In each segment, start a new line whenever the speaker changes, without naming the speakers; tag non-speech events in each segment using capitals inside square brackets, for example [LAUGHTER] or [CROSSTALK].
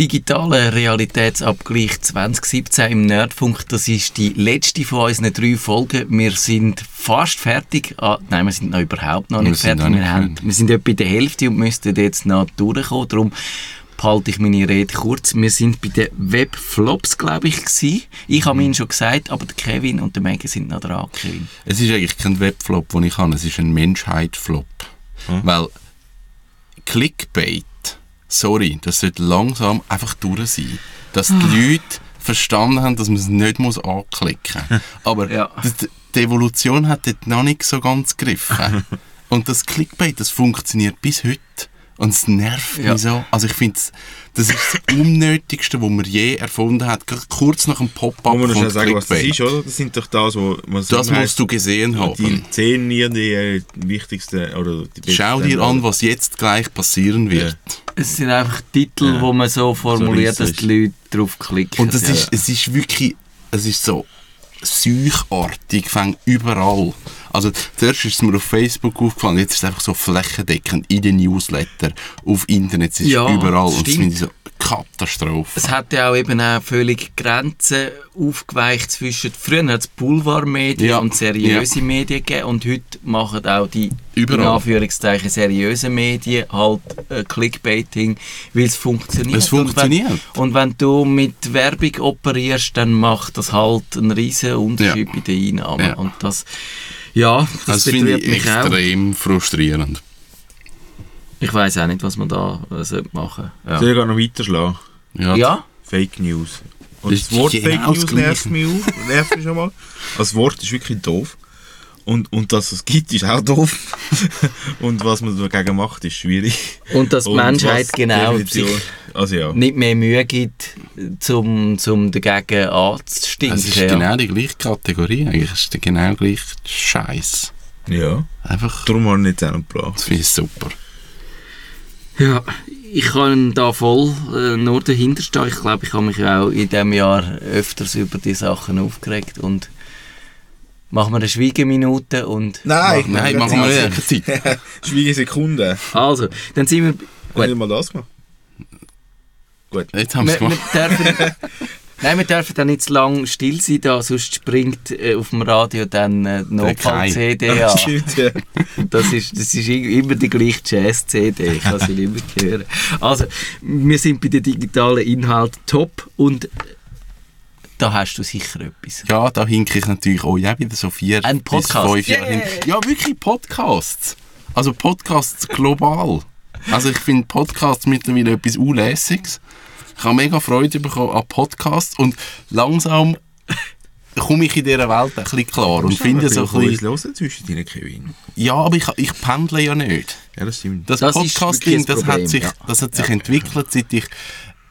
digitaler Realitätsabgleich 2017 im Nerdfunk. Das ist die letzte von unseren drei Folgen. Wir sind fast fertig. Ah, nein, wir sind noch überhaupt noch nicht
Wir sind
fertig.
noch nicht
wir, haben, wir sind etwa bei der Hälfte und müssten jetzt noch durchkommen. Darum behalte ich meine Rede kurz. Wir sind bei den Webflops, glaube ich, gewesen. Ich habe ihn schon gesagt, aber der Kevin und der Megan sind noch dran, Kevin.
Es ist eigentlich kein Webflop, den ich habe, es ist ein Menschheitflop. Weil Clickbait, sorry, das sollte langsam einfach durch sein. Dass die Leute verstanden haben, dass man es nicht muss anklicken muss. [LAUGHS] Aber
Ja.
das, die Evolution hat dort noch nicht so ganz gegriffen. [LAUGHS] Und das Clickbait, das funktioniert bis heute. Und es nervt
Ja.
mich so. Also ich finde, das ist das Unnötigste, was man je erfunden hat. Gerade Kurz nach dem Pop-up
Muss man
kommt
sagen, was das ist, oder? Das sind doch das, wo man
Das
sagt,
musst du gesehen haben.
Die zehn die äh, wichtigsten oder die besten.
Schau dir an, was jetzt gleich passieren wird.
Es sind einfach Titel,
Ja.
wo man so formuliert,
So
dass die Leute drauf klicken.
Und das
Ja.
ist, es ist wirklich, es ist so seuchartig, fängt überall. Also zuerst ist es mir auf Facebook aufgefallen, jetzt ist es einfach so flächendeckend in den Newsletter, auf Internet, es ist
Ja,
überall. Und
stimmt.
finde ich so Katastrophe.
Es hat ja auch eben auch völlig Grenzen aufgeweicht zwischen, früher hat es Boulevardmedien
Ja,
und seriöse Medien gegeben und heute machen auch die
Überall.
in Anführungszeichen seriösen Medien halt äh, Clickbaiting, weil es funktioniert.
Es funktioniert.
Und wenn, und wenn du mit Werbung operierst, dann macht das halt einen riesen Unterschied
Ja.
bei den Einnahmen.
Ja.
Und das, ja, das,
das finde
betrübt
ich
mich auch.
extrem frustrierend.
Ich weiß auch nicht, was man da äh, sollte machen
Soll
ja.
ich gerade noch weiterschlagen?
Ja,
ja,
Fake News. Und
Das
das, Wort
genau
Fake News nervt mich auf, nervt mich schon mal. Das Wort ist wirklich doof. Und, und dass es gibt, ist auch doof. [LAUGHS] und was man dagegen macht, ist schwierig.
und dass die
Und
Menschheit genau sich
Also ja.
nicht mehr Mühe gibt, zum, zum dagegen anzustinken.
es ist
ja.
genau die gleiche Kategorie, eigentlich ist der genau gleiche Scheiß.
Ja.
Einfach,
Darum habe ich nicht einen Plan.
das finde ich super.
ja, ich kann da voll äh, nur dahinter stehen. Ich glaube, ich habe mich auch in diesem Jahr öfters über die Sachen aufgeregt und machen wir eine Schweigeminute und
Nein,
Nein, machen wir nicht. Zeit. [LAUGHS]
Schweigesekunde.
also, dann sind wir
Gut. Nicht mal das gemacht. Gut.
Jetzt haben wir
wir,
es
wir
gemacht.
dürfen, [LAUGHS] Nein, wir dürfen dann nicht zu lange still sein, da, sonst springt äh, auf dem Radio dann äh, die Notfall-CD [LAUGHS] an. Das ist, das ist immer die gleiche Jazz-CD, ich kann sie nicht mehr hören. Also, wir sind bei den digitalen Inhalten top und da hast du sicher etwas.
Ja, da hinke ich natürlich auch ja wieder so vier
Ein Podcast.
bis fünf Jahre hin. Ja, wirklich Podcasts. Also Podcasts global. Also ich finde Podcasts mittlerweile etwas Unlässiges. Ich habe mega Freude bekommen an Podcasts und langsam komme ich in dieser Welt ein bisschen klar und finde so ein bisschen...
hören zwischen deinen Kevin.
Ja, aber ich, ich pendle ja nicht.
Ja, das stimmt.
Das,
Das
Podcasting, das
Problem,
hat sich,
ja.
das hat sich entwickelt, seit ich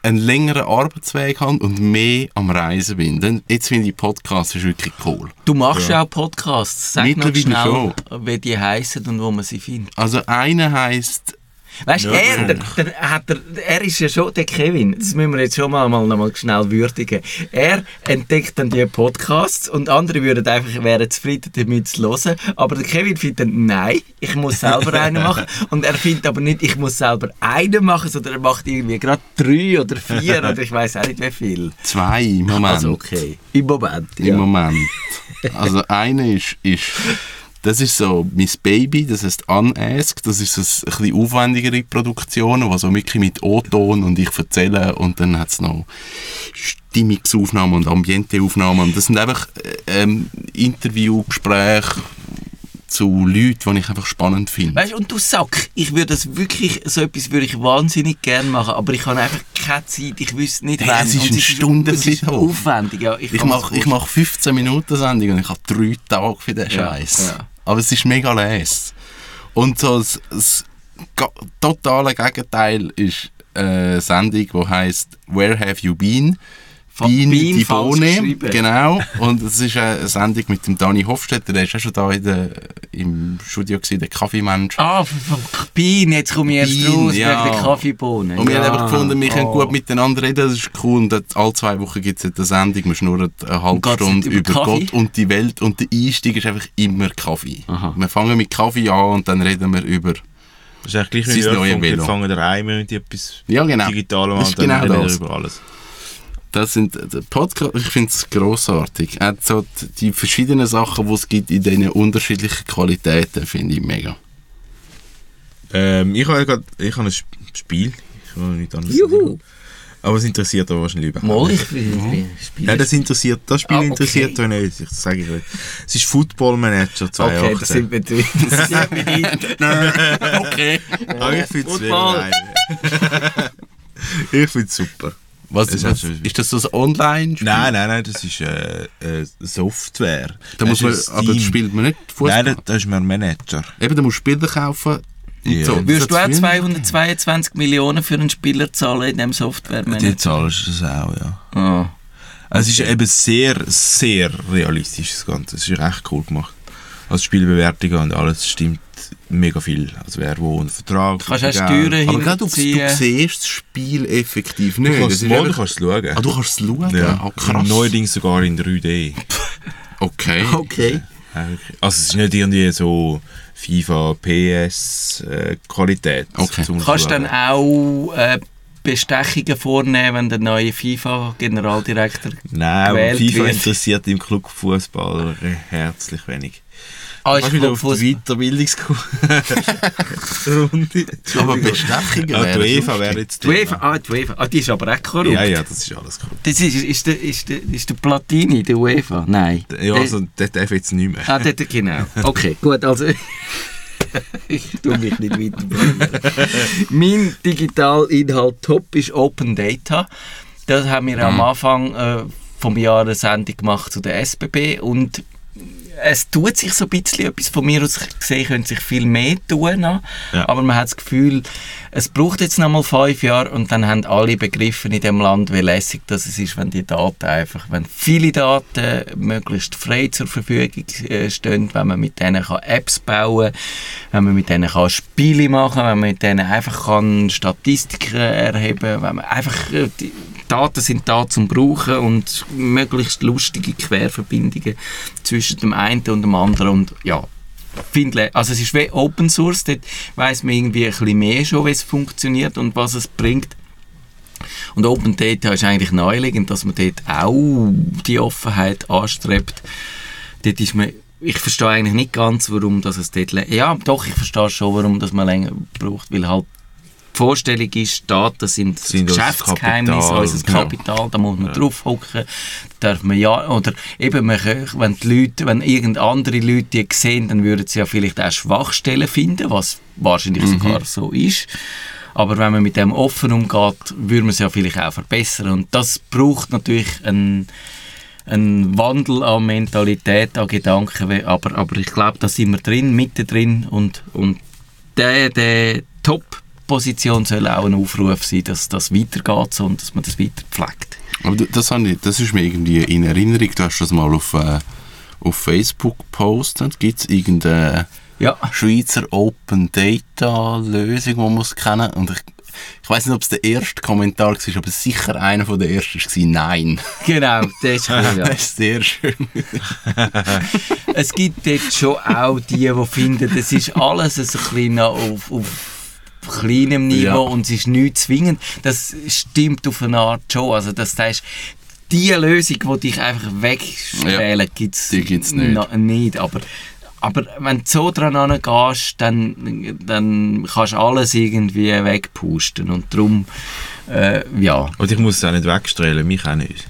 einen längeren Arbeitsweg habe und mehr am Reisen bin. Denn jetzt finde ich Podcasts ist wirklich cool.
Du machst ja auch Podcasts. Sag
Mittlerweile
schnell, wie die heißen und wo man sie findet.
Also einer heisst
Weißt du, er, der, der, hat er, er ist ja schon der Kevin, das müssen wir jetzt schon mal, mal, mal schnell würdigen. Er entdeckt dann die Podcasts und andere würden einfach, wären zufrieden damit zu hören. Aber der Kevin findet dann, nein, ich muss selber einen [LAUGHS] machen. Und er findet aber nicht, ich muss selber einen machen, sondern er macht irgendwie gerade drei oder vier [LAUGHS] oder ich weiß auch nicht wie viel.
zwei im Moment.
Also okay, im Moment.
Im
Ja.
Moment. Also einer ist, ist das ist so Miss Baby, das heißt Unask, das ist so ein bisschen aufwendigere Produktionen, die so wirklich mit O-Ton und ich erzähle und dann hat es noch Stimmungsaufnahmen und Ambienteaufnahmen das sind einfach äh, ähm, Interviewgespräche zu Leuten, die ich einfach spannend finde.
Weißt, und du Sack, ich würde das wirklich, so etwas würde ich wahnsinnig gerne machen, aber ich habe einfach keine Zeit, ich wüsste nicht,
Hey,
wann.
es ist
Und
eine Stunde
ist
hoch.
aufwendig, ja. Ich,
Ich mache ich mach 15 Minuten Sendung und ich habe drei Tage für den Scheiß.
ja.
Aber es ist mega les. Und so das, das totale Gegenteil ist eine Sendung, die heißt Where Have You Been? Bean,
Bean
die Bohne, genau. Und es ist eine Sendung mit dem Dani Hofstetter, der ist auch schon da in der, im Studio gewesen, der Kaffeemensch.
Ah, Bean, jetzt komme ich erst
Bean,
raus,
ja.
wegen der Kaffeebohnen.
Und wir
ja.
haben einfach gefunden, wir können
Oh.
gut miteinander reden, das ist cool. Und alle zwei Wochen gibt es eine Sendung, wir schnurren eine halbe Stunde
über
über? Gott und die Welt. Und der Einstieg ist einfach immer Kaffee.
Aha.
Wir fangen mit Kaffee an und dann reden wir über
Das ist eigentlich gleich wie
Velo.
die fangen daheim mit etwas
Ja, genau.
Digitalem an,
ist
dann
genau
reden wir
das.
über alles.
Das sind der Podcast, ich finde es grossartig. Er hat so die- verschiedenen Sachen, die es gibt in diesen unterschiedlichen Qualitäten, finde ich mega.
Ähm, ich habe grad, ich habe ein Sp- Spiel. Ich will nicht anders
Juhu!
sagen. Aber es interessiert aber wahrscheinlich überhaupt
Mal,
nicht.
ich bin
Ja, das interessiert, das Spiel
Ah, okay.
interessiert euch nicht, das sage ich nicht. Es ist Football Manager 2018.
Okay, das sind wir drin. [LAUGHS] Das sind wir drin.
okay.
Aber ich finde es
Football. [LAUGHS]
Ich finde es super.
Was, was,
hat-
ist das so ein Online-Spiel?
Nein, nein, nein, das ist äh, äh, Software.
Da muss man,
Das ist ein
aber
Steam.
spielt man nicht Fußball.
Nein, da, ist man Manager.
Eben, da musst du Spieler kaufen. und
Ja.
so.
Würdest du auch
Das-
222 Millionen für einen Spieler zahlen in diesem Software?
Die zahlst du das auch, ja. Also es ist eben sehr, sehr realistisch, das Ganze. Es ist recht cool gemacht. Also Spielbewertungen und alles stimmt mega viel. Also wer wo einen Vertrag...
Du kannst auch Steuern
Aber du, du siehst das Spiel effektiv nicht.
Du kannst
Das
es
ist
mal, du kannst es schauen.
Ah, du kannst es schauen?
ja.
Ah, krass.
Neuerdings sogar in 3D. [LAUGHS]
Okay.
Okay.
Also es ist nicht irgendwie so FIFA, PS äh, Qualität.
Okay.
zum
Kannst du
Schauen.
dann auch äh, Bestechungen vornehmen, wenn der neue FIFA-Generaldirektor
Nein, aber
gewählt
FIFA
wird.
interessiert im Clubfußball herzlich wenig.
Ah,
Kannst wieder auf die Weiterbildungsrunde. [LAUGHS]
Aber Bestechungen
Ah, die UEFA wäre jetzt
Die UEFA, ah, die UEFA. Ah, die ist aber auch korrupt.
Ja, ja, das ist alles cool.
Das ist, ist, der, ist, der, ist der Platini, der UEFA? Nein.
Ja, also der darf jetzt nicht mehr.
Ah, der, der, genau. [LAUGHS] Okay, gut, also... ich tue mich nicht weiter. mein Digitalinhalt top ist Open Data. Das haben wir am Anfang äh, vom Jahr eine Sendung gemacht zu der SBB und es tut sich so ein bisschen etwas von mir aus gesehen, könnte sich viel mehr tun.
Ja.
aber man hat das Gefühl, es braucht jetzt noch mal fünf Jahre und dann haben alle begriffen in dem Land, wie lässig das es ist, wenn die Daten einfach, wenn viele Daten möglichst frei zur Verfügung äh, stehen, wenn man mit denen kann Apps bauen, wenn man mit denen kann Spiele machen, wenn man mit denen einfach kann Statistiken erheben, wenn man einfach äh, die Daten sind da zum Brauchen und möglichst lustige Querverbindungen zwischen dem einen und dem anderen und ja, finde, also es ist wie Open Source, dort weiss man irgendwie ein bisschen mehr schon, wie es funktioniert und was es bringt. Und Open Data ist eigentlich naheliegend, dass man dort auch die Offenheit anstrebt. Dort ist man, ich verstehe eigentlich nicht ganz, warum das es dort... Ja, doch, ich verstehe schon, warum das man länger braucht, weil halt Vorstellung ist, Daten sind,
Sind unser
Geschäftsgeheimnis,
Kapital,
unser
genau.
Kapital, da muss man drauf hocken, darf man ja, oder eben, man, kann- wenn die Leute, wenn irgend andere Leute die sehen, dann würden sie ja vielleicht auch Schwachstellen finden, was wahrscheinlich
Mhm.
sogar so ist. Aber wenn man mit dem offen umgeht, würde man es ja vielleicht auch verbessern. Und das braucht natürlich einen, einen Wandel an Mentalität, an Gedanken. Aber, aber ich glaube, da sind wir drin, mittendrin. Und, und der, der Top-Position soll auch ein Aufruf sein, dass das weitergeht so und dass man das weiter pflegt.
Aber das, habe ich, das ist mir irgendwie in Erinnerung. Du hast das mal auf, äh, auf Facebook gepostet. Gibt es irgendeine
Ja.
Schweizer Open Data Lösung, die man muss kennen Und ich, ich weiß nicht, ob es der erste Kommentar war, aber sicher einer von der ersten war Nein. [LAUGHS]
Genau, das ist cool, ja. [LAUGHS]
Das ist sehr schön. [LAUGHS]
es gibt dort schon auch die, die finden, es ist alles ein bisschen auf, auf kleinem Niveau
Ja.
und es ist nicht zwingend. Das stimmt auf eine Art schon. Also das heißt, die Lösung, die dich einfach wegstellen, gibt's
die gibt's nicht.
nicht. Aber, aber wenn du so dran angehst, dann, dann kannst du alles irgendwie wegpusten. Und darum, äh, ja,
Und ich muss es auch nicht wegstrahlen, mich auch nicht.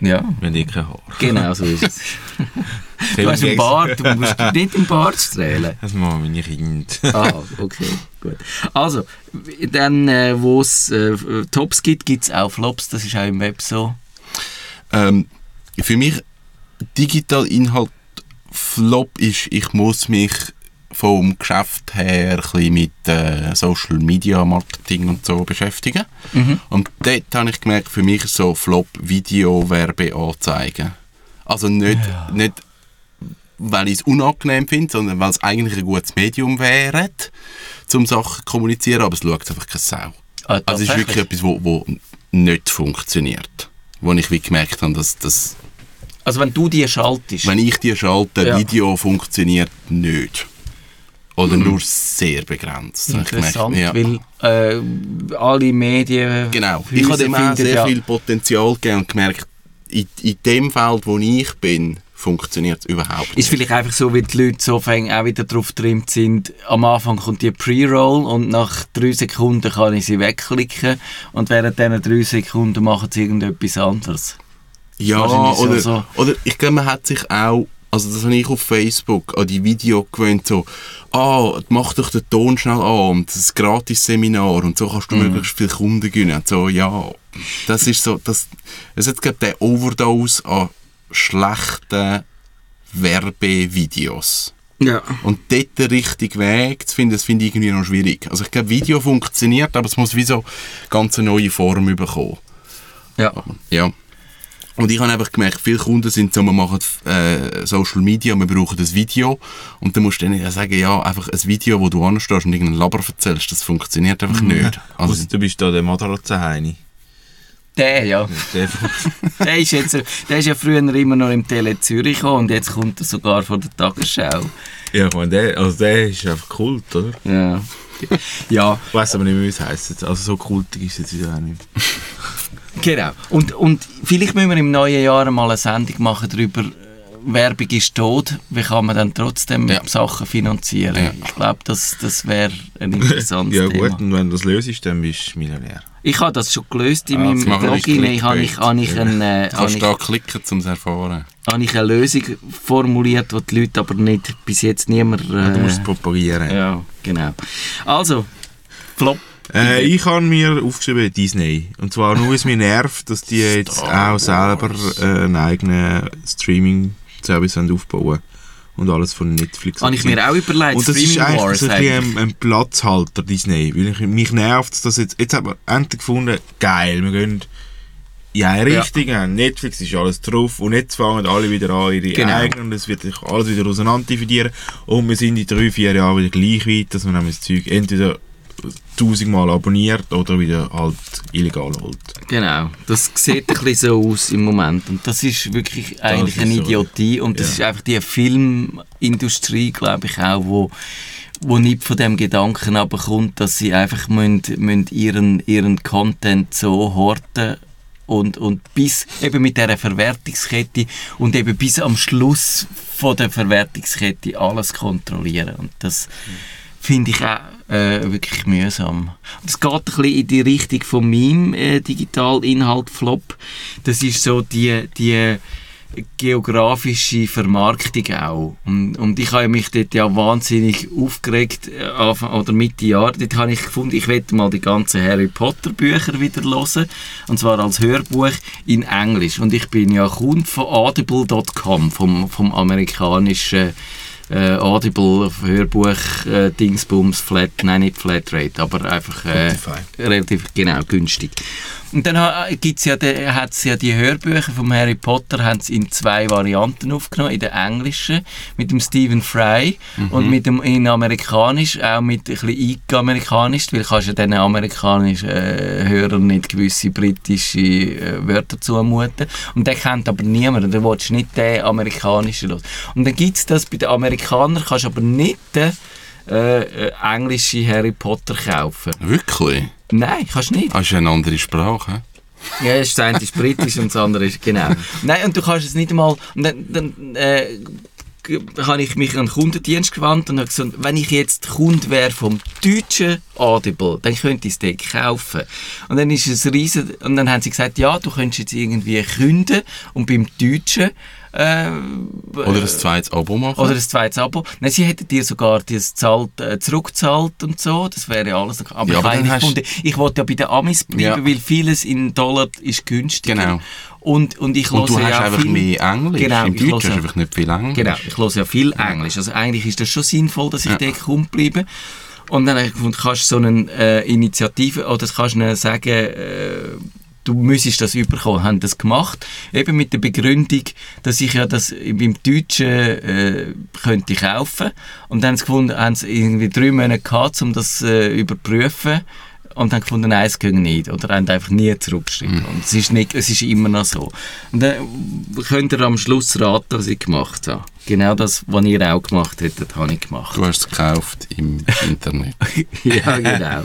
ja,
haben eh kein Haar.
genau so ist es. [LAUGHS] Du hast einen Bart, du musst nicht im Bart strahlen.
Das machen meine Kinder.
Ah, okay, gut. Also, dann, äh, wo es äh, Tops gibt, gibt es auch Flops. Das ist auch im Web so.
Ähm, für mich digital Inhalt Flop ist, ich muss mich vom Geschäft her ein mit äh, Social Media Marketing und so beschäftigen. Und dort habe ich gemerkt, für mich so Flop Video Werbeanzeigen. Also nicht, nicht weil ich es unangenehm finde, sondern weil es eigentlich ein gutes Medium wäre, um Sachen zu kommunizieren, aber es schaut einfach keine Sau.
Ah,
Also es ist wirklich etwas, wo, wo nicht funktioniert. Wo ich wie gemerkt habe, dass das,
Also wenn du die schaltest,
wenn ich die schalte,
Ja.
Video funktioniert nicht. Oder nur sehr begrenzt. habe ich.
Interessant,
Ja.
weil äh, alle Medien...
Genau. Ich habe dem auch sehr
ja-
viel Potenzial gegeben und gemerkt, in, in dem Feld, wo ich bin, funktioniert es überhaupt
Ist
nicht.
vielleicht einfach so, weil die Leute so fäng auch wieder drauf getrimmt sind. Am Anfang kommt die Pre-Roll und nach drei Sekunden kann ich sie wegklicken und während diesen drei Sekunden machen sie irgendetwas anderes.
Ja, oder,
so.
oder ich glaube, man hat sich auch, also das habe ich auf Facebook, an die Video gewöhnt, so, ah, mach doch den Ton schnell an und das ist ein Gratis-Seminar und so kannst du
Mhm.
möglichst viele Kunden gewinnen. So, ja, das ist so, das, es hat glaube der Overdose an schlechten Werbevideos.
Ja.
Und dort den richtigen Weg zu finden, das finde ich irgendwie noch schwierig. Also ich glaube, Video funktioniert, aber es muss wie so ganz eine neue Form bekommen.
Ja.
Ja. Und ich habe einfach gemerkt, viele Kunden sind so, wir machen äh, Social Media, wir brauchen das Video. Und dann musst du denen ja sagen, ja, einfach ein Video, wo du anstehst und irgendeinen Laber erzählst, das funktioniert einfach nicht. Also,
du bist da der Madarazzaheini.
Der, ja.
Der, [LAUGHS]
Der ist, jetzt, der ist ja früher immer noch im Tele Zürich gekommen und jetzt kommt er sogar von der Tagesschau.
ja, ich meine, der, also der ist einfach Kult, oder?
Ja. Ja,
Ich weiss aber nicht mehr, wie es heisst. Also so kultig ist es jetzt wieder auch nicht. [LAUGHS]
genau. Und, und vielleicht müssen wir im neuen Jahr mal eine Sendung machen darüber, äh, Werbung ist tot, wie kann man dann trotzdem
Ja.
Sachen finanzieren?
Ja.
Ich glaube, das, das wäre ein [LAUGHS] interessantes
ja
Thema.
gut, und wenn du das löst, dann bist du Millionär.
Ich habe das schon gelöst in
Ah,
meinem.
Clickbait.
Ich habe ich, habe ich, eine,
du
habe
kannst da klicken, um es erfahren.
habe ich eine Lösung formuliert, die die Leute aber nicht, bis jetzt niemand... Äh,
Du musst es propagieren.
ja, genau. Also, Flop.
Äh, ich habe mir aufgeschrieben Disney. Und zwar nur, es mich nervt, dass die jetzt auch selber äh, einen eigenen Streaming-Service aufbauen Und alles von Netflix.
Habe ich mir auch überlegt,
Und das ist
Streaming
eigentlich
Wars
so ein, bisschen
eigentlich.
ein, Platzhalter, Disney. Weil ich, mich nervt dass jetzt, jetzt hat man endlich gefunden, geil, wir gehen in eine
Ja.
Richtung, haben Netflix ist alles drauf und jetzt fangen alle wieder an, ihre
Genau.
eigenen und es wird sich alles wieder auseinander dividieren und wir sind in drei, vier Jahren wieder gleich weit, dass nämlich das Zeug entweder tausendmal abonniert oder wieder halt illegal holt.
Genau, das sieht ein bisschen so aus im Moment. Und das ist wirklich eigentlich
ist
eine
so.
Idiotie. Und das
Ja.
ist einfach die Filmindustrie, glaube ich, auch, wo, wo nicht von dem Gedanken abkommt, dass sie einfach müssen, müssen ihren, ihren Content so horten und, und bis eben mit dieser Verwertungskette und eben bis am Schluss von der Verwertungskette alles kontrollieren. Und das finde ich auch äh, wirklich mühsam. Es geht ein bisschen in die Richtung von meinem äh, Digitalinhalt Flop. Das ist so die, die geografische Vermarktung auch. Und, und ich habe mich dort ja wahnsinnig aufgeregt, äh, Anfang, oder Mitte Jahr. Dort habe ich gefunden, ich werde mal die ganzen Harry Potter Bücher wieder hören. Und zwar als Hörbuch in Englisch. Und ich bin ja Kunde von audible.com, vom, vom amerikanischen äh, Audible Hörbuch äh, Dingsbums Flat, nein nicht Flatrate, aber einfach äh, relativ genau günstig. Und dann ha- gibt's ja, die- hat's ja die Hörbücher vom Harry Potter haben in zwei Varianten aufgenommen, in der englischen mit dem Stephen Fry und mit dem in amerikanisch, auch mit ein bisschen eingeamerikanisch, weil kannst ja den amerikanischen äh, Hörern nicht gewisse britische äh, Wörter zumuten. Und den kennt aber niemand, du willst nicht den amerikanischen los. Und dann gibt's das bei den Amerikanern, kannst aber nicht den äh, äh, englische Harry Potter kaufen.
Wirklich?
Nein, kannst nicht.
Das ist ja eine andere Sprache.
Ja, das eine ist britisch und das andere ist, genau. Nein, und du kannst es nicht einmal, und dann, dann äh, habe ich mich an den Kundendienst gewandt und habe gesagt, wenn ich jetzt Kunde wäre vom deutschen Audible, dann könnte ich es dort kaufen. Und dann ist es riesen, und dann haben sie gesagt, ja, du könntest jetzt irgendwie künden und beim deutschen äh,
Oder ein zweites Abo machen.
oder ein zweites Abo. Nein, sie hätten dir sogar das zahlt, äh, zurückgezahlt und so. Das wäre alles. Aber
Ja,
ich,
aber
eigentlich
hast-
gefunden, ich wollte ja bei den Amis bleiben,
Ja.
weil vieles in Dollar ist günstiger.
Genau.
Und, und ich
und du hast
ja
einfach
viel,
mehr Englisch.
Genau,
Im
ich höre-
hast du einfach nicht viel Englisch.
Genau, ich höre ja viel Englisch. Also eigentlich ist das schon sinnvoll, dass ich
Ja.
dort Kunde bleibe. Und dann habe ich gefunden, kannst du so eine äh, Initiative, oder kannst du sagen, äh, du müsstest das überkommen, haben das gemacht. Eben mit der Begründung, dass ich ja das beim Deutschen äh, könnte kaufen. Und dann haben sie gefunden, haben sie irgendwie drei Monate gehabt, um das äh, überprüfen. und haben gefunden, nein, es ging nicht. Oder haben einfach nie zurückgeschrieben. Und es ist, nicht, es ist immer noch so. Und dann könnt ihr am Schluss raten, was ich gemacht habe. Genau das, was ihr auch gemacht hättet, habe ich gemacht.
Du hast es gekauft im Internet. [LAUGHS]
ja, genau.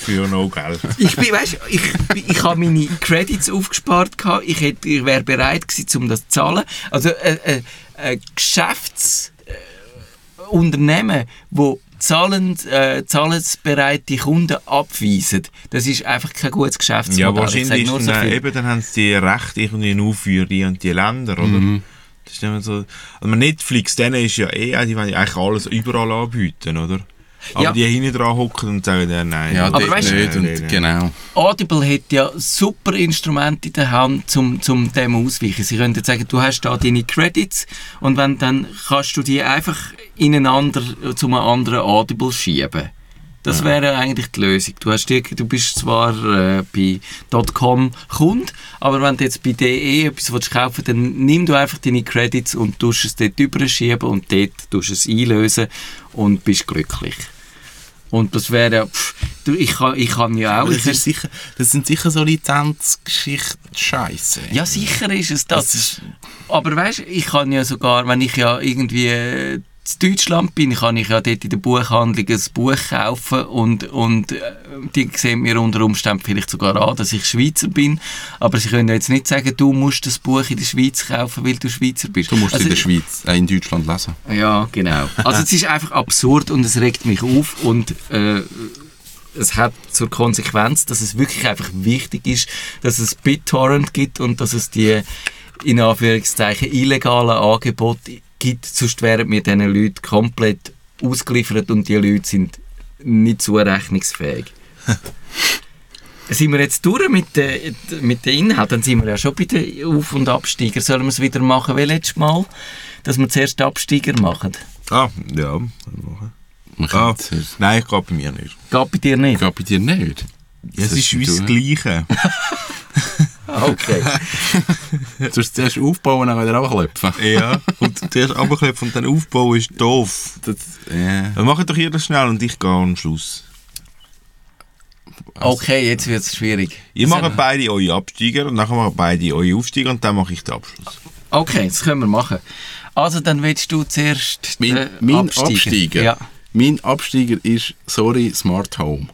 Für no Geld.
Ich bin, weißt, ich, ich habe meine Credits aufgespart gehabt. Ich, hätte, ich wäre bereit gewesen, um das zu zahlen. Also äh, äh, ein Geschäftsunternehmen, wo zahlend, äh, zahlensbereite Kunden abweisen, das ist einfach kein gutes Geschäftsmodell.
Ja,
Ich
wahrscheinlich
nur
dann,
so viel.
eben, dann haben sie die Rechte irgendwie nur für die und die Länder, oder?
Mhm.
Das ist so. Also Netflix, denen ist ja eh, die wollen ja eigentlich alles überall anbieten, oder? Aber
Ja.
die hinten dran hocken und sagen, ja, nein.
Ja,
Aber weißt du-
nicht. Und, genau.
Audible hat ja super Instrumente in der Hand, um zum dem ausweichen. Sie können sagen, du hast da deine Credits und wenn, dann kannst du die einfach ineinander zu einem anderen Audible schieben. Das wäre eigentlich die Lösung. Du, hast die, du bist zwar äh, bei .com Kund, aber wenn du jetzt bei DE etwas willst kaufen dann nimm du einfach deine Credits und tust es dort überschieben und dort tust es einlösen und bist glücklich. Und das wäre ja, pff, du, ich kann, ich kann ja auch...
Das, ist sicher, das sind sicher so Lizenzgeschichten Scheiße.
Ja, sicher ist es das. Aber weißt du, ich kann ja sogar, wenn ich ja irgendwie in Deutschland bin, kann ich ja dort in der Buchhandlung ein Buch kaufen und, und äh, die sehen mir unter Umständen vielleicht sogar an, dass ich Schweizer bin. Aber sie können jetzt nicht sagen, du musst das Buch in der Schweiz kaufen, weil du Schweizer bist.
Du musst
Also,
in der Schweiz, äh, in Deutschland lesen.
ja, genau. Also es ist einfach absurd und es regt mich auf und äh, es hat zur Konsequenz, dass es wirklich einfach wichtig ist, dass es BitTorrent gibt und dass es die in Anführungszeichen illegalen Angebote gibt, sonst wären wir diesen Leuten komplett ausgeliefert und die Leute sind nicht zurechnungsfähig. [LAUGHS] sind wir jetzt durch mit den, mit den Inhalten? Dann sind wir ja schon bei den Auf- und Absteiger. Sollen wir es wieder machen wie letztes Mal? Dass wir zuerst Absteiger machen?
Ah, ja. machen. Ah, nein, ich glaube bei mir nicht.
Geht bei dir nicht?
Geht bei dir nicht.
Ja, es ist
da?
Gleiche. [LAUGHS]
Okay. [LAUGHS]
Du sollst zuerst aufbauen und dann wieder abklopfen.
ja. Und zuerst runterklopfen und dann aufbauen ist doof.
Das, ja.
Dann macht doch jeder schnell und ich gehe am Schluss.
Okay, jetzt wird es schwierig.
Ihr
Also-
macht beide eure Absteiger und nachher machen beide eure Aufsteiger und dann mache ich den Abschluss.
Okay, das können wir machen. Also, dann willst du zuerst
Mein,
den
mein Absteiger,
Ja.
mein Absteiger ist, sorry, Smart Home.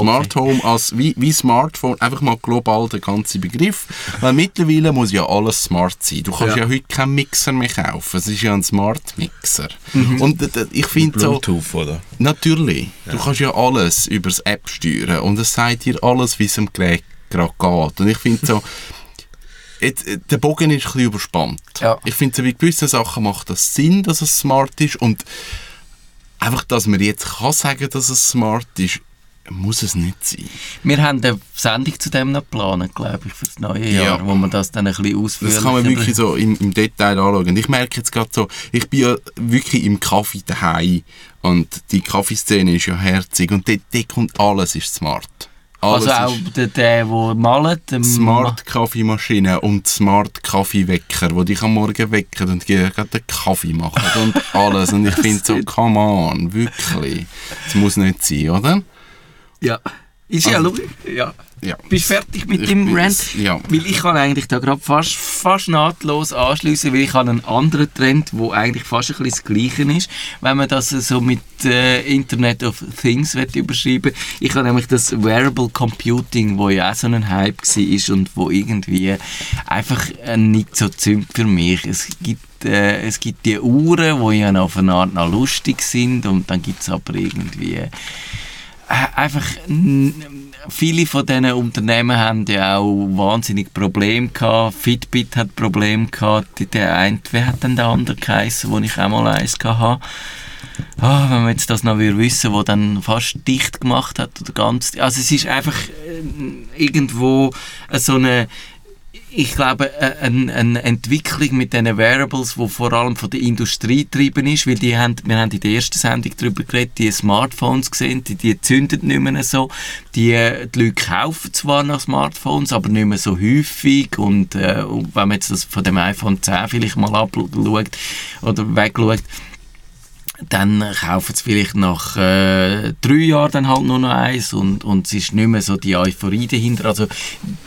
Smart Home als wie, wie Smartphone, einfach mal global der ganze Begriff. Weil mittlerweile muss ja alles smart sein. Du kannst ja,
Ja.
heute keinen Mixer mehr kaufen. Es ist ja ein Smart Mixer.
Mhm.
Und ich finde so,
Bluetooth, oder?
natürlich, du kannst ja alles über das App steuern und es sagt dir alles, wie es am Gerät gerade geht. Und ich finde so, jetzt, äh, der Bogen ist ein bisschen überspannt.
Ja.
Ich finde, so bei gewissen Sachen macht das Sinn, dass es smart ist und einfach, dass man jetzt kann sagen, dass es smart ist, muss es nicht sein.
Wir haben eine Sendung zu dem noch geplant, glaube ich, für das neue
Ja.
Jahr, wo wir das dann ein bisschen ausführlicher...
Das kann man wirklich so im, im Detail anschauen. Und ich merke jetzt gerade so, ich bin ja wirklich im Kaffee daheim und die Kaffeeszene ist ja herzig und dort, dort kommt alles ist smart. Alles
Also auch der, der, der malt...
Smart Kaffeemaschine und Smart Kaffeewecker, wo dich am Morgen wecken und dir den Kaffee machen und [LAUGHS] alles. Und ich finde so, come on, wirklich. Das muss nicht sein, oder?
Ja. Ist ja
Also-
logisch. Ja.
Ja.
Bist du fertig mit
Ich
dem Rant?
ja.
Weil ich kann eigentlich da gerade fast, fast nahtlos anschließen, weil ich habe einen anderen Trend, wo eigentlich fast ein bisschen das Gleiche ist, wenn man das so mit äh, Internet of Things wird überschreiben. Ich habe nämlich das Wearable Computing, wo ja auch so ein Hype war und wo irgendwie einfach äh, nicht so züngt für mich. Es gibt äh, es gibt die Uhren, die ja auf eine Art noch lustig sind und dann gibt es aber irgendwie einfach viele von diesen Unternehmen haben ja auch wahnsinnig Probleme gehabt. Fitbit hat Probleme gehabt. Der eine, wer hat denn der andere geheißen, wo ich auch mal eins hatte? Ah, wenn man jetzt das noch wissen, wo dann fast dicht gemacht hat oder ganz, also es ist einfach äh, irgendwo so eine ich glaube, äh, eine, eine Entwicklung mit diesen Wearables, die vor allem von der Industrie getrieben ist, weil die haben, wir haben in der ersten Sendung darüber geredet, die Smartphones gesehen, die, die zünden nicht mehr so. Die, äh, die Leute kaufen zwar noch Smartphones, aber nicht mehr so häufig und, äh, wenn man jetzt das von dem iPhone 10 vielleicht mal abschaut oder wegschaut, dann kaufen sie vielleicht nach äh, drei Jahren dann halt nur noch eins und, und es ist nicht mehr so die Euphorie dahinter. Also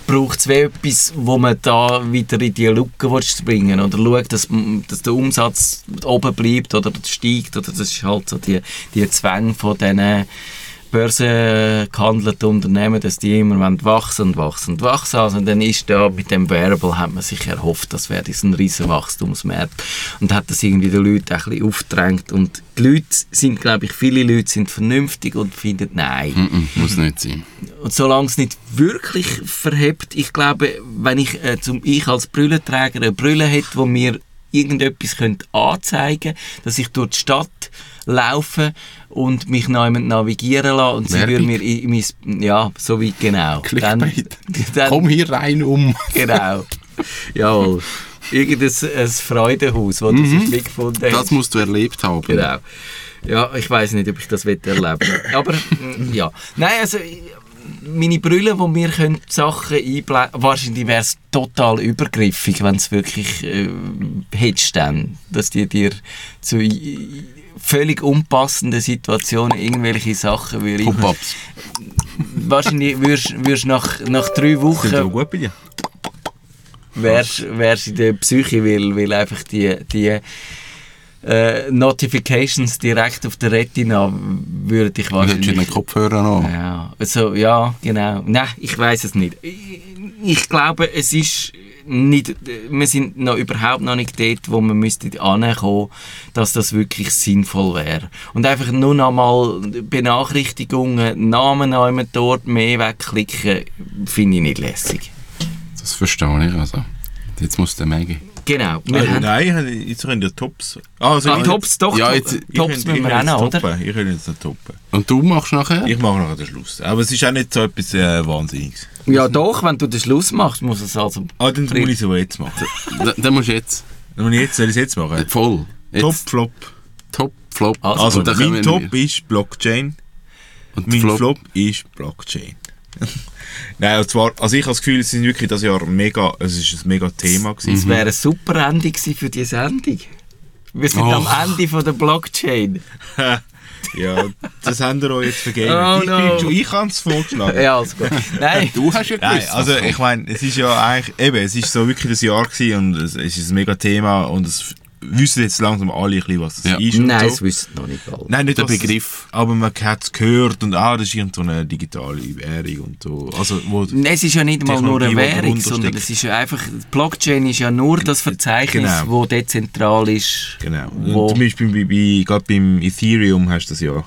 braucht es etwas, wo man da wieder in die Lücke willst bringen oder schaut, dass, dass der Umsatz oben bleibt oder steigt oder das ist halt so die, die Zwänge von diesen börsengehandelte Unternehmen, dass die immer wachsen und wachsen und wachsen. Also dann ist da mit dem Wearable hat man sich erhofft, das wäre ein riesen Wachstumsmarkt und hat das irgendwie den Leuten ein bisschen aufgedrängt und die Leute sind, glaube ich, viele Leute sind vernünftig und finden, nein.
Mm -mm, muss nicht sein.
Und solange es nicht wirklich verhebt, ich glaube, wenn ich, äh, zum, ich als Brüllenträger eine Brille hätte, wo mir irgendetwas könnte anzeigen dass ich durch die Stadt laufe und mich noch jemand navigieren lasse und sie
Werbung.
würde mir in, in mein, ja, so wie genau.
Clickbait.
dann,
Komm hier rein um.
Genau. Jawohl. Irgendein ein Freudenhaus, wo du
Mhm.
sich gefunden hast.
Das musst du erlebt haben.
Genau. Ja, ich weiß nicht, ob ich das will erleben Aber mm, ja. Nein, also meine Brille, wo mir können Sachen einblenden wahrscheinlich wäre es total übergriffig, wenn es wirklich äh, hättest dann, dass die dir zu völlig unpassenden Situationen irgendwelche Sachen würde
Pop-ups.
Wahrscheinlich würdest du nach, nach drei Wochen
aber gut bei dir.
wärst, wärst in der Psyche, weil, weil einfach die, die äh, Notifications direkt auf der Retina würde ich
Du hättest
wahrscheinlich...
Kopfhörer an.
Ja, also, ja, genau. Nein, ich weiß es nicht. Ich, ich glaube, es ist nicht, wir sind noch überhaupt noch nicht dort, wo man müsste ankommen, dass das wirklich sinnvoll wäre. Und einfach nur noch mal Benachrichtigungen, Namen noch jemand dort mehr wegklicken, finde ich nicht lässig.
Das verstehe ich also. Jetzt muss der Maggie.
Genau. Wir
Also,
haben,
nein, ich jetzt könnt ihr Tops. Ah, also
ah,
ich-
Tops, doch,
Ja, jetzt-
ich
Tops
könnt-
müssen
ich
wir auch noch, oder?
Ich will jetzt noch toppen.
Und du machst nachher?
Ich mache noch den Schluss. Aber es ist auch nicht so etwas äh, Wahnsinniges.
Ja doch, wenn du den Schluss machst, muss es also...
Ah, dann muss ich es aber jetzt machen. [LAUGHS]
Da, da musst du jetzt.
Dann muss ich jetzt, soll ich es jetzt machen?
Voll. Jetzt.
Top, Flop.
Top, Flop.
Also,
Also,
dann
mein Top
wir-
ist Blockchain.
Und
Mein
Flop.
Flop, ist Blockchain. [LAUGHS] Nein, und zwar, also ich habe das Gefühl, es ist wirklich das Jahr mega, es ist ein mega Thema
Es
gewesen.
wäre ein super Ende gewesen für die Sendung. Wir sind
Och.
am Ende von der Blockchain. [LAUGHS]
ja, das haben wir euch jetzt vergeben.
Oh,
ich
no.
bin schon- ich habe es vorgeschlagen.
Ja, alles gut. Nein,
Du hast ja
Nein,
gewusst.
also
was
ich meine, es ist ja eigentlich, eben, es ist so wirklich das Jahr gewesen und es, es ist ein mega Thema und es wissen jetzt langsam alle ein bisschen, was das
Ja.
ist und
nein,
so.
es wissen noch nicht alle.
Nein, nicht
Der Begriff.
aber man hat es gehört und ah, das ist irgend so eine digitale Währung und so. Also, wo,
Nein, Es ist ja nicht mal nur eine Währung, sondern es ist ja einfach, Blockchain ist ja nur das Verzeichnis,
Genau.
wo dezentral ist.
Genau.
Wo-
Und zum Beispiel bei, bei, gerade beim Ethereum hast du das ja,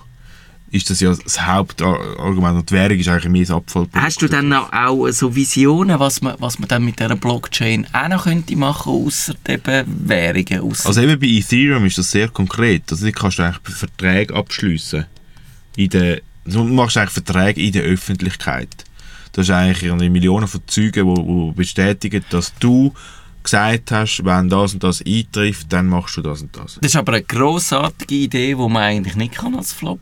ist das ja das Hauptargument und die Währung ist eigentlich mehr das Abfallprodukt.
Hast du dann noch auch so Visionen, was man, was man dann mit dieser Blockchain auch noch könnte machen, außer eben Währungen? Ausser
Also eben bei Ethereum ist das sehr konkret. Also da kannst du eigentlich Verträge abschliessen. In der, du machst eigentlich Verträge in der Öffentlichkeit. Das ist eigentlich Millionen von Zeugen, die, die bestätigen, dass du gesagt hast, wenn das und das eintrifft, dann machst du das und das.
das ist aber eine grossartige Idee, die man eigentlich nicht kann als Flop.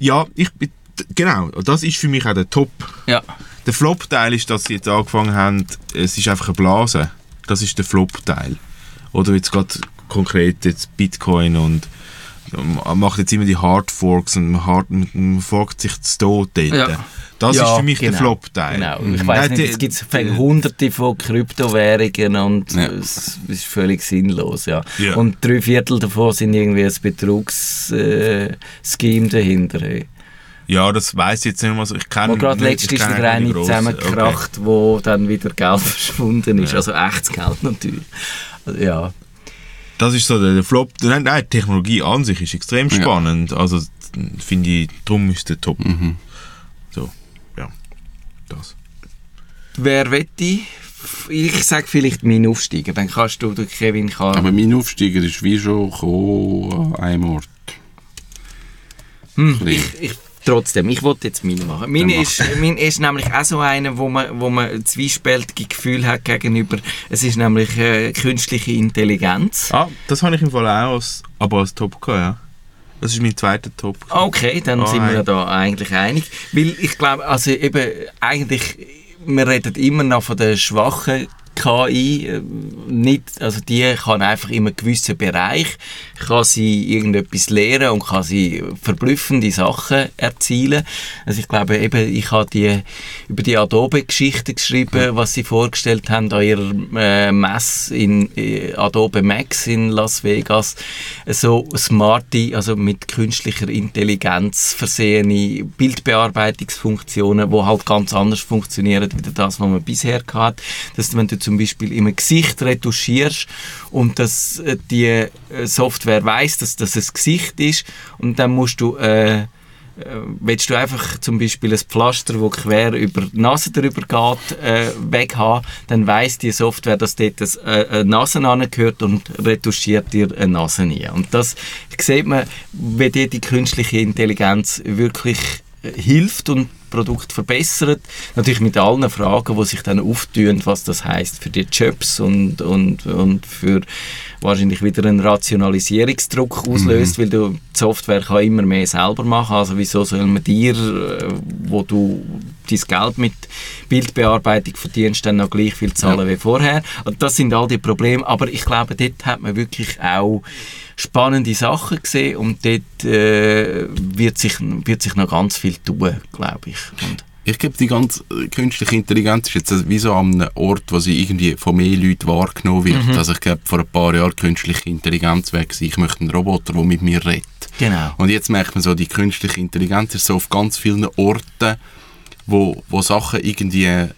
Ja, ich bin, genau, das ist für mich auch der Top.
Ja.
Der Flop-Teil ist, dass sie jetzt angefangen haben, es ist einfach eine Blase. Das ist der Flop-Teil. Oder jetzt gerade konkret jetzt Bitcoin und macht jetzt immer die Hard Forks und man, hard, man forkt sich zu Tod dort.
Ja.
Das
Ja,
ist für mich der
genau.
Flop-Teil.
Genau. Ich weiss
Nein,
nicht, es gibt hunderte von Kryptowährungen und
Ja.
es ist völlig sinnlos, ja.
Ja.
Und drei Viertel davon sind irgendwie ein Betrugsscheme äh, dahinter.
Ja, das weiss ich jetzt nicht mehr so. Ich kenne
gerade letztens ist wieder eine zusammengekracht, wo dann wieder Geld [LAUGHS] verschwunden ist. Also echtes Geld natürlich. Also, ja.
Das ist so der, Flop. Nein, nein, die Technologie an sich ist extrem
Ja.
spannend. Also finde ich, darum ist der Top.
Mhm.
So, ja. Das.
Wer wette? Ich sage vielleicht mein Aufsteiger. Dann kannst du, Kevin, kann...
Aber mein Aufsteiger ist wie schon an einem Ort.
Hm, ich, ich, trotzdem, ich wollte jetzt meine machen. Meine ist, mein ist nämlich auch so einer, wo man, wo man ein zwiespältige Gefühl hat gegenüber. Es ist nämlich äh, künstliche Intelligenz.
Ah, das habe ich im Fall auch als, aber als Top gehabt, ja. Das ist mein zweiter Top.
Okay, dann
Oh,
sind wir
nein.
da eigentlich einig. Weil ich glaube, also eben, eigentlich, wir reden immer noch von den schwachen KI äh, nicht, also die kann einfach in einem gewissen Bereich kann sie irgendetwas lernen und kann sie verblüffende Sachen erzielen. Also ich glaube eben, ich habe die über die Adobe-Geschichte geschrieben, was sie vorgestellt haben an ihrer äh, Messe in äh, Adobe Max in Las Vegas. So smarte, also mit künstlicher Intelligenz versehene Bildbearbeitungsfunktionen, wo halt ganz anders funktionieren wie das, was man bisher hatte. Dass wenn du zum Beispiel im Gesicht retuschierst und dass äh, die äh, Software weiß, dass das ein Gesicht ist und dann musst du äh, äh, willst du einfach zum Beispiel ein Pflaster, das quer über die Nase drüber geht, äh, weghaben, dann weiß die Software, dass dort äh, eine Nase angehört und retuschiert dir eine Nase nie. Und das sieht man, wie dir die künstliche Intelligenz wirklich hilft und Produkt verbessert. Natürlich mit allen Fragen, die sich dann auftun, was das heißt für die Jobs und, und, und für wahrscheinlich wieder einen Rationalisierungsdruck auslöst, weil du, die Software kann immer mehr selber machen. Also wieso soll man dir, äh, wo du dein Geld mit Bildbearbeitung verdienst, dann noch gleich viel zahlen wie vorher? Also das sind all die Probleme. Aber ich glaube, dort hat man wirklich auch spannende Sachen gesehen und dort äh, wird, sich, wird sich noch ganz viel tun, glaube ich. Und
Ich glaube, die ganze äh, künstliche Intelligenz ist jetzt wie so an einem Ort, wo sie irgendwie von mehr Leuten wahrgenommen wird. Also ich glaube, vor ein paar Jahren künstliche Intelligenz weg Ich möchte einen Roboter, der mit mir redet.
Genau.
Und jetzt merkt man so, die künstliche Intelligenz ist so auf ganz vielen Orten, wo, wo Sachen irgendwie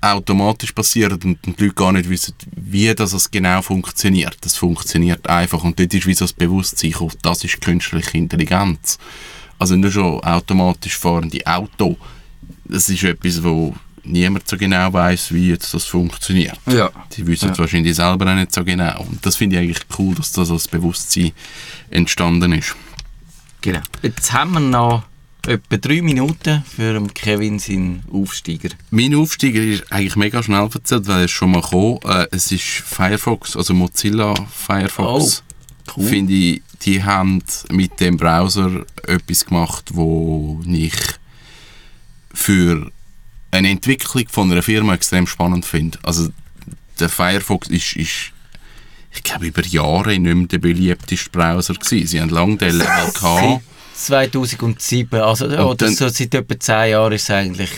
automatisch passieren und, die Leute gar nicht wissen, wie das genau funktioniert. Das funktioniert einfach und dort ist wie so das Bewusstsein gekommen, das ist künstliche Intelligenz. Also nicht schon automatisch fahrende Auto, das ist etwas, wo niemand so genau weiß, wie jetzt das funktioniert.
Ja.
Die wissen es
Ja.
wahrscheinlich selber auch nicht so genau. Und das finde ich eigentlich cool, dass das als Bewusstsein entstanden ist.
Genau. Jetzt haben wir noch etwa drei Minuten für Kevin seinen Aufsteiger.
Mein Aufsteiger ist eigentlich mega schnell erzählt, weil es schon mal kam. Äh, es ist Firefox, also Mozilla Firefox.
Oh, cool.
Finde ich, die haben mit dem Browser etwas gemacht, wo ich für eine Entwicklung von einer Firma extrem spannend finde. Also der Firefox ist, ist ich glaube, über Jahre nicht mehr der beliebteste Browser gewesen. Sie haben lange den Level [LAUGHS] gehabt.
2007, also oder
dann-
so seit etwa 10 Jahren ist es eigentlich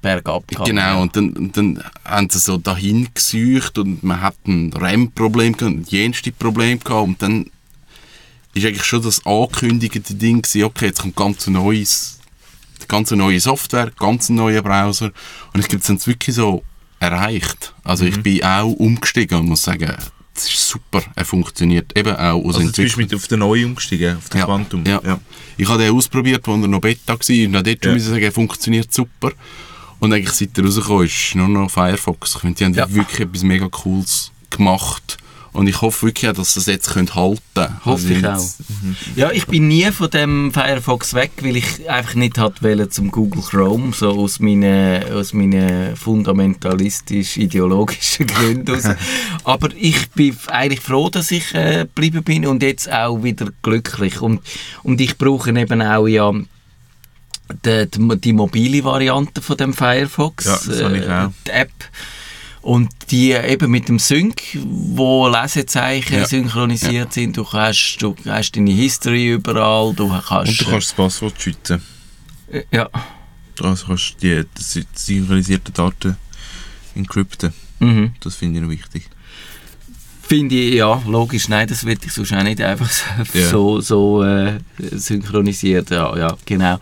bergab gegangen.
Genau, und dann, dann haben sie so dahin gesucht und man hat ein RAM-Problem gehabt, ein Problem gehabt und dann ist eigentlich schon das angekündigte Ding gewesen, okay, jetzt kommt ganz ein neues, ganz neue Software, ganz neuer Browser und ich glaube, sie haben es wirklich so erreicht. Also
Mhm.
ich bin auch umgestiegen und muss sagen, es ist super, er funktioniert eben auch aus
Also du bist
Entwicklung.
mit auf den neuen umgestiegen, auf den Quantum.
Ja. Ich habe den ausprobiert, als er noch Beta war und auch dort
Ja.
muss ich sagen, er funktioniert super. Und eigentlich seit er rausgekommen ist, nur noch Firefox. Ich finde, die haben
Ja.
wirklich etwas mega Cooles gemacht. Und ich hoffe wirklich dass sie es jetzt halten können.
Hoffe ich auch. Ja, ich bin nie von dem Firefox weg, weil ich einfach nicht hat wollen zum Google Chrome, so aus meinen, aus meinen fundamentalistisch-ideologischen [LAUGHS] Gründen. Aber ich bin eigentlich froh, dass ich äh, geblieben bin und jetzt auch wieder glücklich. Und, und ich brauche eben auch ja die, die, die mobile Variante von dem Firefox,
Ja, das habe ich auch.
die App. Und die eben mit dem Sync, wo Lesezeichen
Ja.
synchronisiert sind, du hast, du hast deine History überall, du kannst...
Und du kannst das Passwort schützen.
äh, ja,
Also kannst die, die synchronisierten Daten encrypten.
mhm.
Das finde ich noch wichtig.
Finde ich, ja, logisch, nein, das würde ich sonst auch nicht einfach so,
Ja.
so, äh, synchronisiert, ja, ja, genau.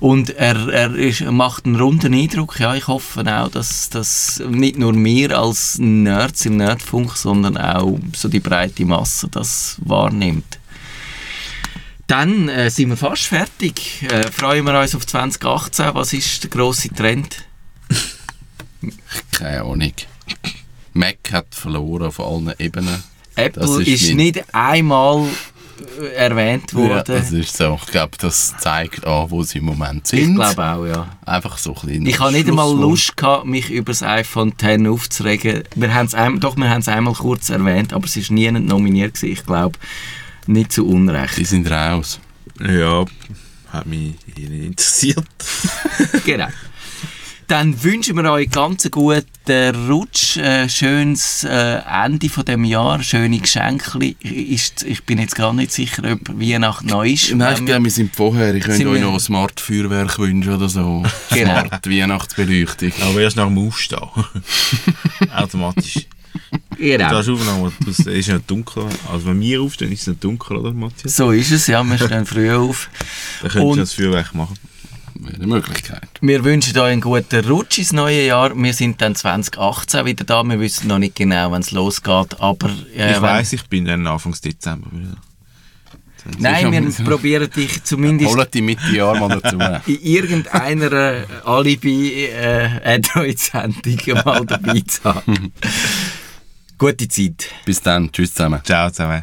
Und er, er ist, macht einen runden Eindruck, ja, ich hoffe auch, dass das nicht nur wir als Nerds im Nerdfunk, sondern auch so die breite Masse das wahrnimmt. Dann äh, sind wir fast fertig. Äh, freuen wir uns auf 2018. Was ist der grosse Trend?
Keine Ahnung. Mac hat verloren auf allen Ebenen.
Apple
Das
ist,
ist mein-
nicht einmal äh, erwähnt
Ja,
worden.
das ist so. Ich glaube, das zeigt an, wo sie im Moment sind.
ich glaube auch, ja.
Einfach so ein bisschen
Ich habe nicht einmal. Lust gehabt, mich über das iPhone X aufzuregen. Wir haben es doch, wir haben es einmal kurz erwähnt, aber es ist nie nominiert gewesen. Ich glaube, nicht zu Unrecht.
Die sind raus.
Ja, hat mich nicht interessiert.
genau. Dann wünschen wir euch ganz einen guten Rutsch, äh, schönes äh, Ende von dem Jahr, schöne Geschenke. Ist, ich bin jetzt gar nicht sicher, ob Weihnachten neu ist.
Nein, ich glaube, wir sind vorher. Ich könnte euch noch ein Smart-Feuerwerk wünschen oder so. [LAUGHS]
Genau.
Smart Weihnachtsbeleuchtung.
Aber erst nach dem Aufstehen. [LAUGHS] Automatisch.
genau.
Da ist aufgenommen, es ist ja dunkel. Also wenn wir aufstehen, ist es nicht dunkel, oder Matthias?
So ist es, ja. Wir stehen früh auf.
Dann könntest du das Feuerwerk machen.
Wäre eine Möglichkeit.
Wir wünschen euch einen guten Rutsch ins neue Jahr. Wir sind dann 2018 wieder da. Wir wissen noch nicht genau, wann es losgeht. Aber äh,
ich weiss, ich bin dann Anfang Dezember wieder.
Nein, wir probieren dich zumindest
Holt die Mitte Jahr mal dazu. [LAUGHS]
in irgendeiner äh, Alibi äh, Android-Sendung mal dabei zu haben. [LAUGHS] Gute Zeit.
Bis dann. Tschüss zusammen.
Ciao zusammen.